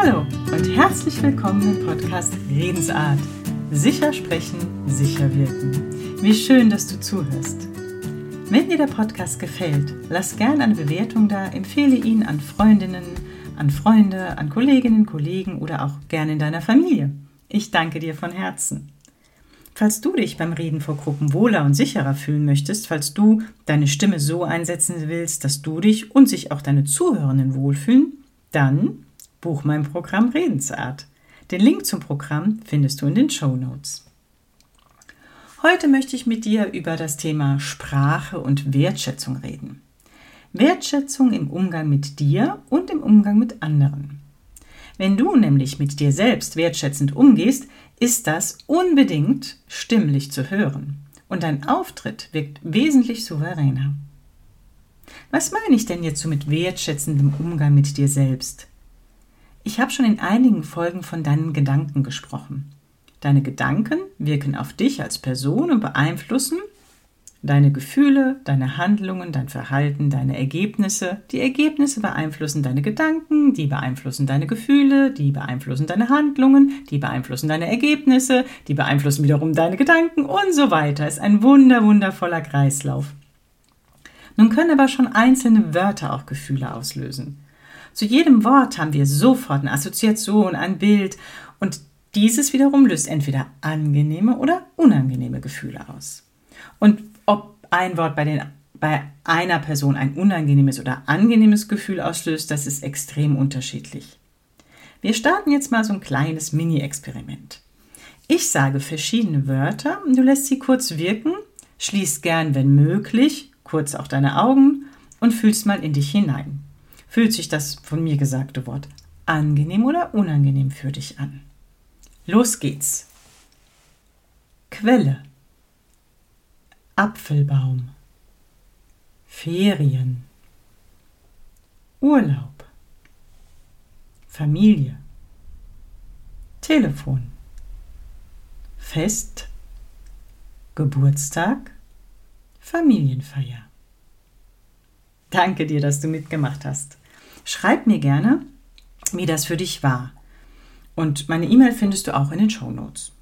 Hallo und herzlich willkommen im Podcast Redensart. Sicher sprechen, sicher wirken. Wie schön, dass du zuhörst. Wenn dir der Podcast gefällt, lass gerne eine Bewertung da, empfehle ihn an Freundinnen, an Freunde, an Kolleginnen, Kollegen oder auch gerne in deiner Familie. Ich danke dir von Herzen. Falls du dich beim Reden vor Gruppen wohler und sicherer fühlen möchtest, falls du deine Stimme so einsetzen willst, dass du dich und sich auch deine Zuhörenden wohlfühlen, dann buch mein Programm Redensart. Den Link zum Programm findest du in den Show Notes. Heute möchte ich mit dir über das Thema Sprache und Wertschätzung reden. Wertschätzung im Umgang mit dir und im Umgang mit anderen. Wenn du nämlich mit dir selbst wertschätzend umgehst, ist das unbedingt stimmlich zu hören und dein Auftritt wirkt wesentlich souveräner. Was meine ich denn jetzt so mit wertschätzendem Umgang mit dir selbst? Ich habe schon in einigen Folgen von deinen Gedanken gesprochen. Deine Gedanken wirken auf dich als Person und beeinflussen deine Gefühle, deine Handlungen, dein Verhalten, deine Ergebnisse. Die Ergebnisse beeinflussen deine Gedanken, die beeinflussen deine Gefühle, die beeinflussen deine Handlungen, die beeinflussen deine Ergebnisse, die beeinflussen wiederum deine Gedanken und so weiter. Ist ein wunder, wundervoller Kreislauf. Nun können aber schon einzelne Wörter auch Gefühle auslösen. Zu jedem Wort haben wir sofort eine Assoziation, ein Bild und dieses wiederum löst entweder angenehme oder unangenehme Gefühle aus. Und ob ein Wort bei, den, bei einer Person ein unangenehmes oder angenehmes Gefühl auslöst, das ist extrem unterschiedlich. Wir starten jetzt mal so ein kleines Mini-Experiment. Ich sage verschiedene Wörter du lässt sie kurz wirken, schließt gern, wenn möglich, kurz auch deine Augen und fühlst mal in dich hinein. Fühlt sich das von mir gesagte Wort angenehm oder unangenehm für dich an? Los geht's. Quelle. Apfelbaum. Ferien. Urlaub. Familie. Telefon. Fest. Geburtstag. Familienfeier. Danke dir, dass du mitgemacht hast. Schreib mir gerne, wie das für dich war. Und meine E-Mail findest du auch in den Show Notes.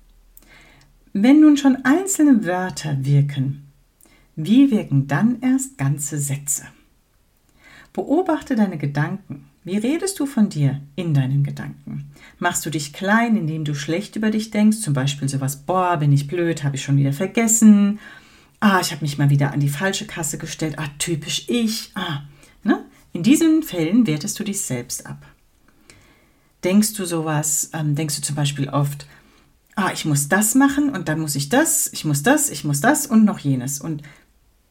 Wenn nun schon einzelne Wörter wirken, wie wirken dann erst ganze Sätze? Beobachte deine Gedanken. Wie redest du von dir in deinen Gedanken? Machst du dich klein, indem du schlecht über dich denkst? Zum Beispiel sowas, boah, bin ich blöd, habe ich schon wieder vergessen. Ah, ich habe mich mal wieder an die falsche Kasse gestellt. Ah, typisch ich. Ah, ne? In diesen Fällen wertest du dich selbst ab. Denkst du sowas, ähm, denkst du zum Beispiel oft, ah, ich muss das machen und dann muss ich das, ich muss das, ich muss das und noch jenes. Und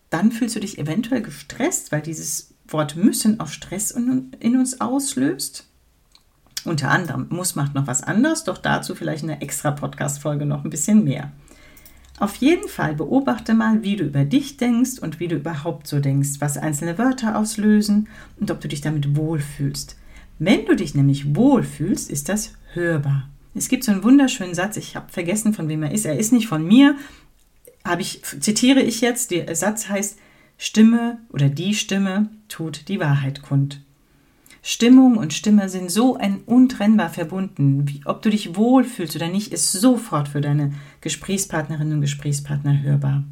dann fühlst du dich eventuell gestresst, weil dieses Wort müssen auch Stress in uns auslöst. Unter anderem muss macht noch was anderes, doch dazu vielleicht eine extra Podcast-Folge noch ein bisschen mehr. Auf jeden Fall beobachte mal, wie du über dich denkst und wie du überhaupt so denkst, was einzelne Wörter auslösen und ob du dich damit wohlfühlst. Wenn du dich nämlich wohlfühlst, ist das hörbar. Es gibt so einen wunderschönen Satz, ich habe vergessen, von wem er ist. Er ist nicht von mir, habe ich, zitiere ich jetzt, der Satz heißt, Stimme oder die Stimme tut die Wahrheit kund. Stimmung und Stimme sind so ein untrennbar verbunden. Wie, ob du dich wohlfühlst oder nicht, ist sofort für deine Gesprächspartnerinnen und Gesprächspartner hörbar.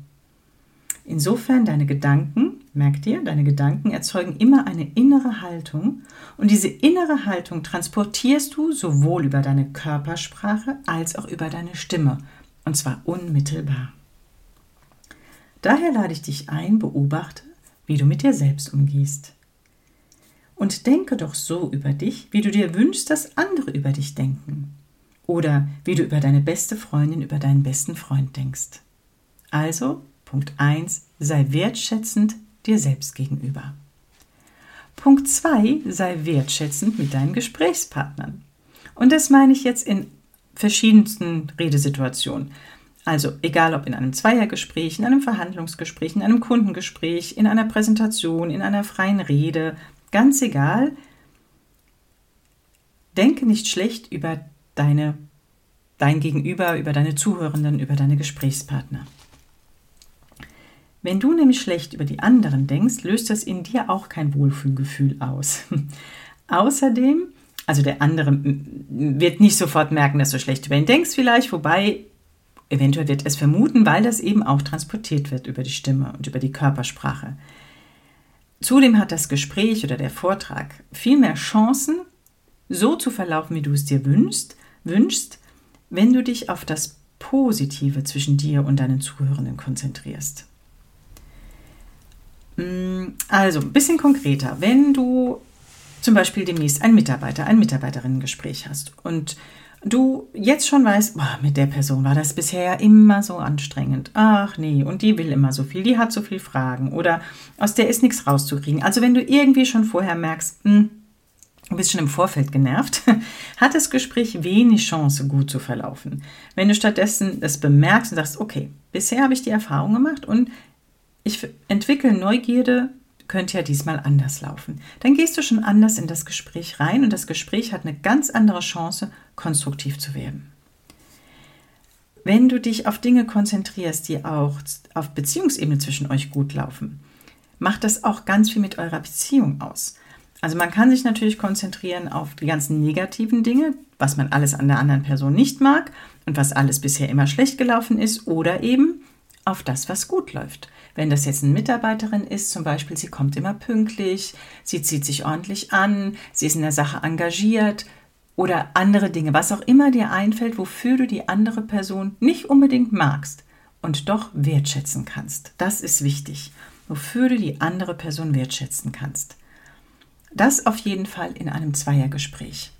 Insofern deine Gedanken, merkt ihr, deine Gedanken erzeugen immer eine innere Haltung und diese innere Haltung transportierst du sowohl über deine Körpersprache als auch über deine Stimme und zwar unmittelbar. Daher lade ich dich ein, beobachte, wie du mit dir selbst umgehst und denke doch so über dich, wie du dir wünschst, dass andere über dich denken. Oder wie du über deine beste Freundin, über deinen besten Freund denkst. Also, Punkt 1, sei wertschätzend dir selbst gegenüber. Punkt 2, sei wertschätzend mit deinen Gesprächspartnern. Und das meine ich jetzt in verschiedensten Redesituationen. Also egal ob in einem Zweiergespräch, in einem Verhandlungsgespräch, in einem Kundengespräch, in einer Präsentation, in einer freien Rede, Ganz egal, denke nicht schlecht über deine, dein Gegenüber, über deine Zuhörenden, über deine Gesprächspartner. Wenn du nämlich schlecht über die anderen denkst, löst das in dir auch kein Wohlfühlgefühl aus. Außerdem Also der andere wird nicht sofort merken, dass du schlecht über ihn denkst vielleicht, wobei eventuell wird es vermuten, weil das eben auch transportiert wird über die Stimme und über die Körpersprache. Zudem hat das Gespräch oder der Vortrag viel mehr Chancen, so zu verlaufen, wie du es dir wünschst, wünschst, wenn du dich auf das Positive zwischen dir und deinen Zuhörenden konzentrierst. Mm, also, ein bisschen konkreter. Wenn du zum Beispiel demnächst ein Mitarbeiter, ein Mitarbeiterinnengespräch hast und du jetzt schon weißt, boah, mit der Person war das bisher ja immer so anstrengend. Ach nee, und die will immer so viel, die hat so viel Fragen oder aus der ist nichts rauszukriegen. Also wenn du irgendwie schon vorher merkst, hm, du bist schon im Vorfeld genervt, hat das Gespräch wenig Chance, gut zu verlaufen. Wenn du stattdessen das bemerkst und sagst, okay, bisher habe ich die Erfahrung gemacht und ich entwickle Neugierde könnte ja diesmal anders laufen. Dann gehst du schon anders in das Gespräch rein und das Gespräch hat eine ganz andere Chance, konstruktiv zu werden. Wenn du dich auf Dinge konzentrierst, die auch auf Beziehungsebene zwischen euch gut laufen, macht das auch ganz viel mit eurer Beziehung aus. Also man kann sich natürlich konzentrieren auf die ganzen negativen Dinge, was man alles an der anderen Person nicht mag und was alles bisher immer schlecht gelaufen ist, oder eben auf das, was gut läuft. Wenn das jetzt eine Mitarbeiterin ist, zum Beispiel, sie kommt immer pünktlich, sie zieht sich ordentlich an, sie ist in der Sache engagiert oder andere Dinge, was auch immer dir einfällt, wofür du die andere Person nicht unbedingt magst und doch wertschätzen kannst. Das ist wichtig, wofür du die andere Person wertschätzen kannst. Das auf jeden Fall in einem Zweiergespräch.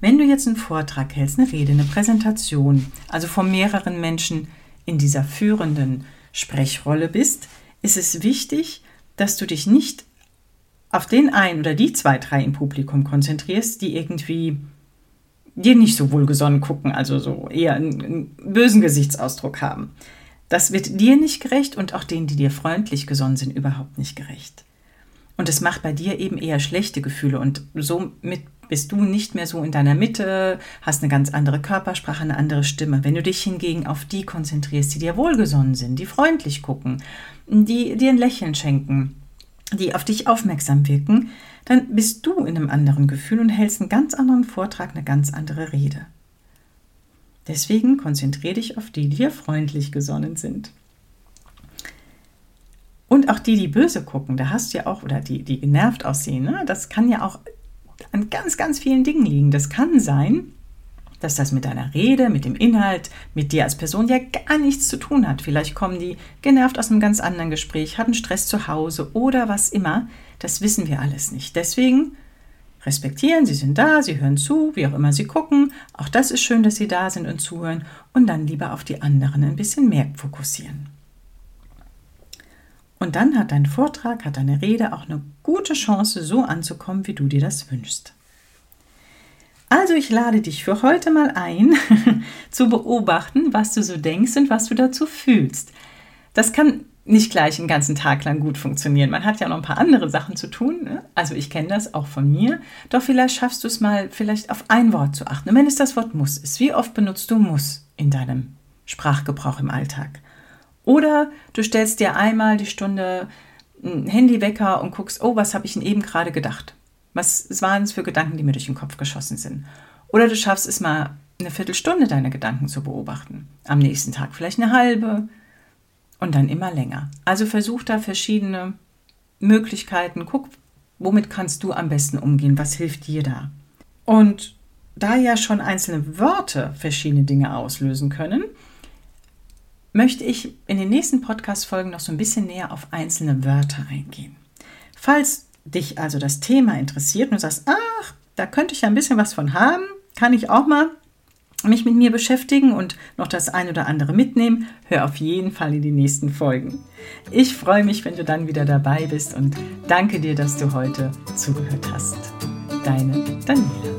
Wenn du jetzt einen Vortrag hältst, eine Rede, eine Präsentation, also von mehreren Menschen in dieser führenden Sprechrolle bist, ist es wichtig, dass du dich nicht auf den einen oder die zwei, drei im Publikum konzentrierst, die irgendwie dir nicht so wohlgesonnen gucken, also so eher einen, einen bösen Gesichtsausdruck haben. Das wird dir nicht gerecht und auch denen, die dir freundlich gesonnen sind, überhaupt nicht gerecht. Und es macht bei dir eben eher schlechte Gefühle und somit bist du nicht mehr so in deiner Mitte, hast eine ganz andere Körpersprache, eine andere Stimme. Wenn du dich hingegen auf die konzentrierst, die dir wohlgesonnen sind, die freundlich gucken, die dir ein Lächeln schenken, die auf dich aufmerksam wirken, dann bist du in einem anderen Gefühl und hältst einen ganz anderen Vortrag, eine ganz andere Rede. Deswegen konzentriere dich auf die, die dir freundlich gesonnen sind. Und auch die, die böse gucken, da hast du ja auch, oder die, die genervt aussehen, ne? das kann ja auch an ganz, ganz vielen Dingen liegen. Das kann sein, dass das mit deiner Rede, mit dem Inhalt, mit dir als Person ja gar nichts zu tun hat. Vielleicht kommen die genervt aus einem ganz anderen Gespräch, hatten Stress zu Hause oder was immer. Das wissen wir alles nicht. Deswegen respektieren, sie sind da, sie hören zu, wie auch immer sie gucken. Auch das ist schön, dass sie da sind und zuhören und dann lieber auf die anderen ein bisschen mehr fokussieren. Und dann hat dein Vortrag, hat deine Rede auch eine gute Chance, so anzukommen, wie du dir das wünschst. Also ich lade dich für heute mal ein, zu beobachten, was du so denkst und was du dazu fühlst. Das kann nicht gleich einen ganzen Tag lang gut funktionieren. Man hat ja noch ein paar andere Sachen zu tun. Ne? Also ich kenne das auch von mir. Doch vielleicht schaffst du es mal, vielleicht auf ein Wort zu achten. Und wenn es das Wort muss ist, wie oft benutzt du muss in deinem Sprachgebrauch im Alltag? Oder du stellst dir einmal die Stunde einen Handywecker und guckst, oh, was habe ich denn eben gerade gedacht? Was waren es für Gedanken, die mir durch den Kopf geschossen sind? Oder du schaffst es mal eine Viertelstunde, deine Gedanken zu beobachten. Am nächsten Tag vielleicht eine halbe und dann immer länger. Also versuch da verschiedene Möglichkeiten. Guck, womit kannst du am besten umgehen? Was hilft dir da? Und da ja schon einzelne Wörter verschiedene Dinge auslösen können, möchte ich in den nächsten Podcast-Folgen noch so ein bisschen näher auf einzelne Wörter eingehen. Falls dich also das Thema interessiert und du sagst, ach, da könnte ich ja ein bisschen was von haben, kann ich auch mal mich mit mir beschäftigen und noch das ein oder andere mitnehmen, hör auf jeden Fall in die nächsten Folgen. Ich freue mich, wenn du dann wieder dabei bist und danke dir, dass du heute zugehört hast. Deine Daniela.